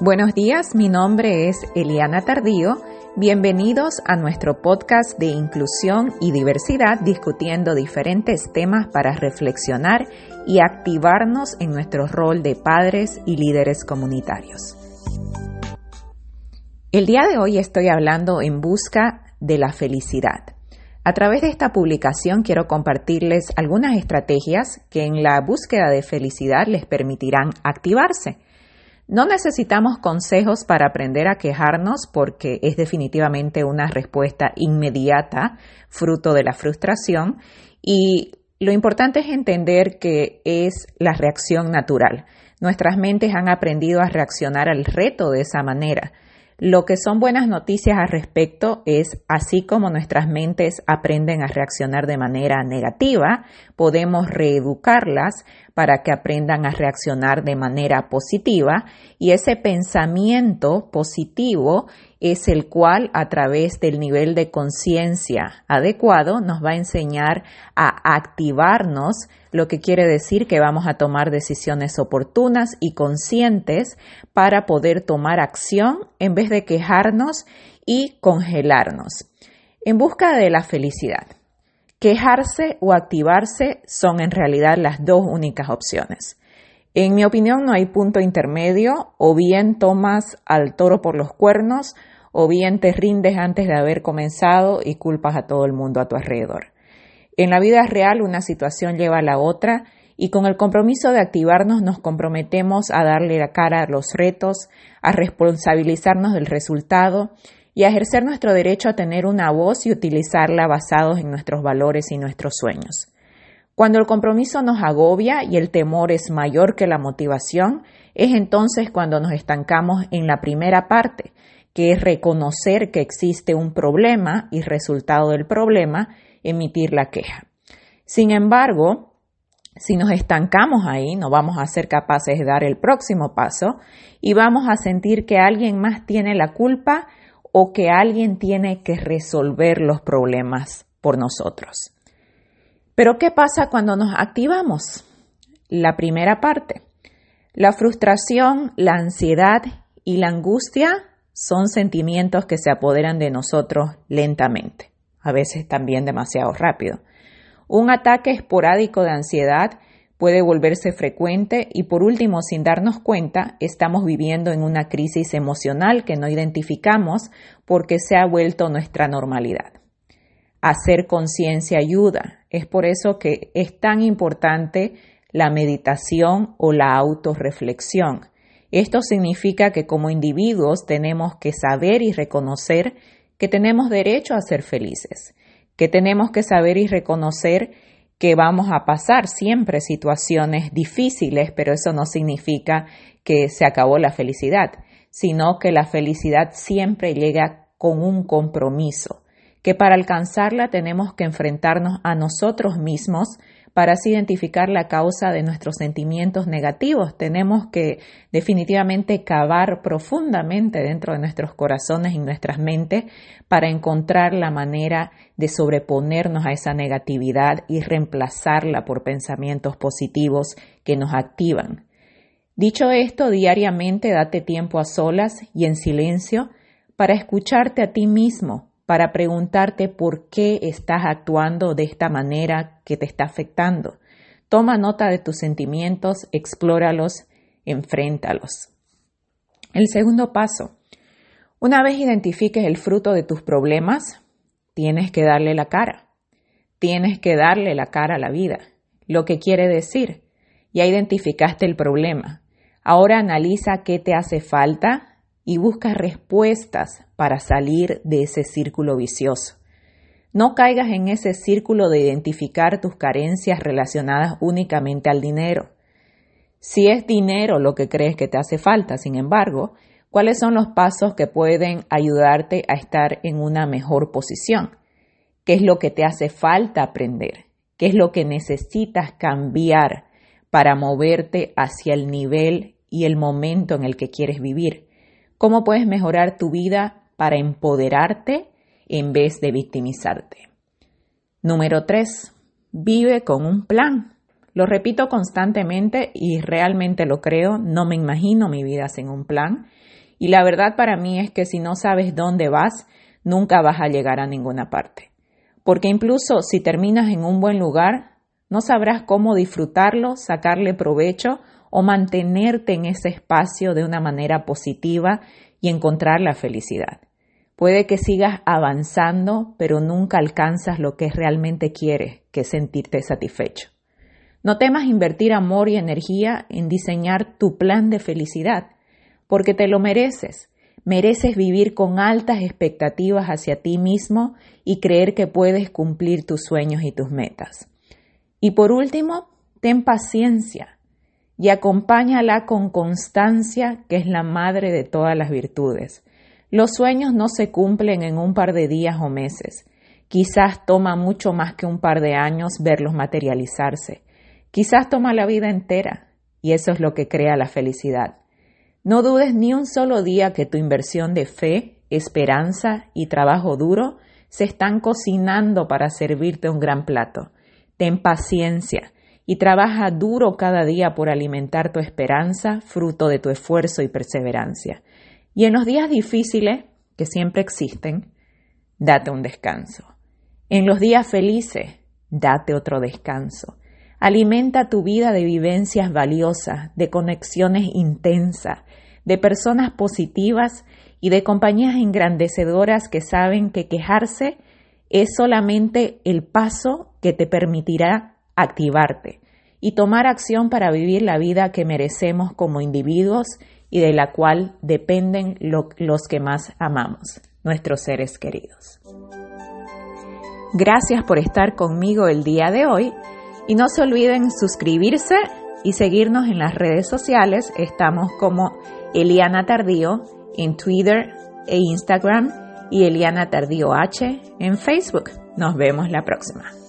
Buenos días, mi nombre es Eliana Tardío. Bienvenidos a nuestro podcast de inclusión y diversidad discutiendo diferentes temas para reflexionar y activarnos en nuestro rol de padres y líderes comunitarios. El día de hoy estoy hablando en busca de la felicidad. A través de esta publicación quiero compartirles algunas estrategias que en la búsqueda de felicidad les permitirán activarse. No necesitamos consejos para aprender a quejarnos porque es definitivamente una respuesta inmediata, fruto de la frustración, y lo importante es entender que es la reacción natural. Nuestras mentes han aprendido a reaccionar al reto de esa manera. Lo que son buenas noticias al respecto es, así como nuestras mentes aprenden a reaccionar de manera negativa, podemos reeducarlas para que aprendan a reaccionar de manera positiva y ese pensamiento positivo es el cual a través del nivel de conciencia adecuado nos va a enseñar a activarnos, lo que quiere decir que vamos a tomar decisiones oportunas y conscientes para poder tomar acción en vez de quejarnos y congelarnos. En busca de la felicidad. Quejarse o activarse son en realidad las dos únicas opciones. En mi opinión no hay punto intermedio, o bien tomas al toro por los cuernos, o bien te rindes antes de haber comenzado y culpas a todo el mundo a tu alrededor. En la vida real una situación lleva a la otra y con el compromiso de activarnos nos comprometemos a darle la cara a los retos, a responsabilizarnos del resultado y a ejercer nuestro derecho a tener una voz y utilizarla basados en nuestros valores y nuestros sueños. Cuando el compromiso nos agobia y el temor es mayor que la motivación, es entonces cuando nos estancamos en la primera parte, que es reconocer que existe un problema y resultado del problema, emitir la queja. Sin embargo, si nos estancamos ahí, no vamos a ser capaces de dar el próximo paso y vamos a sentir que alguien más tiene la culpa o que alguien tiene que resolver los problemas por nosotros. Pero ¿qué pasa cuando nos activamos? La primera parte. La frustración, la ansiedad y la angustia son sentimientos que se apoderan de nosotros lentamente, a veces también demasiado rápido. Un ataque esporádico de ansiedad puede volverse frecuente y por último, sin darnos cuenta, estamos viviendo en una crisis emocional que no identificamos porque se ha vuelto nuestra normalidad. Hacer conciencia ayuda. Es por eso que es tan importante la meditación o la autorreflexión. Esto significa que como individuos tenemos que saber y reconocer que tenemos derecho a ser felices, que tenemos que saber y reconocer que vamos a pasar siempre situaciones difíciles, pero eso no significa que se acabó la felicidad, sino que la felicidad siempre llega con un compromiso, que para alcanzarla tenemos que enfrentarnos a nosotros mismos para así identificar la causa de nuestros sentimientos negativos. Tenemos que definitivamente cavar profundamente dentro de nuestros corazones y nuestras mentes para encontrar la manera de sobreponernos a esa negatividad y reemplazarla por pensamientos positivos que nos activan. Dicho esto, diariamente date tiempo a solas y en silencio para escucharte a ti mismo, para preguntarte por qué estás actuando de esta manera que te está afectando. Toma nota de tus sentimientos, explóralos, enfréntalos. El segundo paso. Una vez identifiques el fruto de tus problemas, tienes que darle la cara. Tienes que darle la cara a la vida. Lo que quiere decir, ya identificaste el problema. Ahora analiza qué te hace falta y busca respuestas para salir de ese círculo vicioso. No caigas en ese círculo de identificar tus carencias relacionadas únicamente al dinero. Si es dinero lo que crees que te hace falta, sin embargo, ¿cuáles son los pasos que pueden ayudarte a estar en una mejor posición? ¿Qué es lo que te hace falta aprender? ¿Qué es lo que necesitas cambiar para moverte hacia el nivel y el momento en el que quieres vivir? ¿Cómo puedes mejorar tu vida para empoderarte en vez de victimizarte? Número 3. Vive con un plan. Lo repito constantemente y realmente lo creo, no me imagino mi vida sin un plan. Y la verdad para mí es que si no sabes dónde vas, nunca vas a llegar a ninguna parte. Porque incluso si terminas en un buen lugar, no sabrás cómo disfrutarlo, sacarle provecho o mantenerte en ese espacio de una manera positiva y encontrar la felicidad. Puede que sigas avanzando, pero nunca alcanzas lo que realmente quieres, que es sentirte satisfecho. No temas invertir amor y energía en diseñar tu plan de felicidad, porque te lo mereces. Mereces vivir con altas expectativas hacia ti mismo y creer que puedes cumplir tus sueños y tus metas. Y por último, ten paciencia y acompáñala con constancia, que es la madre de todas las virtudes. Los sueños no se cumplen en un par de días o meses. Quizás toma mucho más que un par de años verlos materializarse. Quizás toma la vida entera, y eso es lo que crea la felicidad. No dudes ni un solo día que tu inversión de fe, esperanza y trabajo duro se están cocinando para servirte un gran plato. Ten paciencia y trabaja duro cada día por alimentar tu esperanza, fruto de tu esfuerzo y perseverancia. Y en los días difíciles, que siempre existen, date un descanso. En los días felices, date otro descanso. Alimenta tu vida de vivencias valiosas, de conexiones intensas, de personas positivas y de compañías engrandecedoras que saben que quejarse es solamente el paso que te permitirá activarte y tomar acción para vivir la vida que merecemos como individuos y de la cual dependen los que más amamos, nuestros seres queridos. Gracias por estar conmigo el día de hoy y no se olviden suscribirse y seguirnos en las redes sociales. Estamos como Eliana Tardío en Twitter e Instagram y Eliana Tardío H en Facebook. Nos vemos la próxima.